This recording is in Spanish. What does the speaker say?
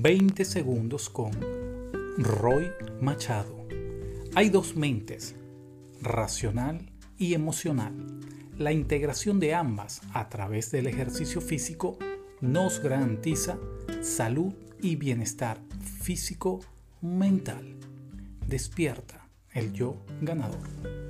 20 segundos con Roy Machado. Hay dos mentes, racional y emocional. La integración de ambas a través del ejercicio físico nos garantiza salud y bienestar físico mental. Despierta el yo ganador.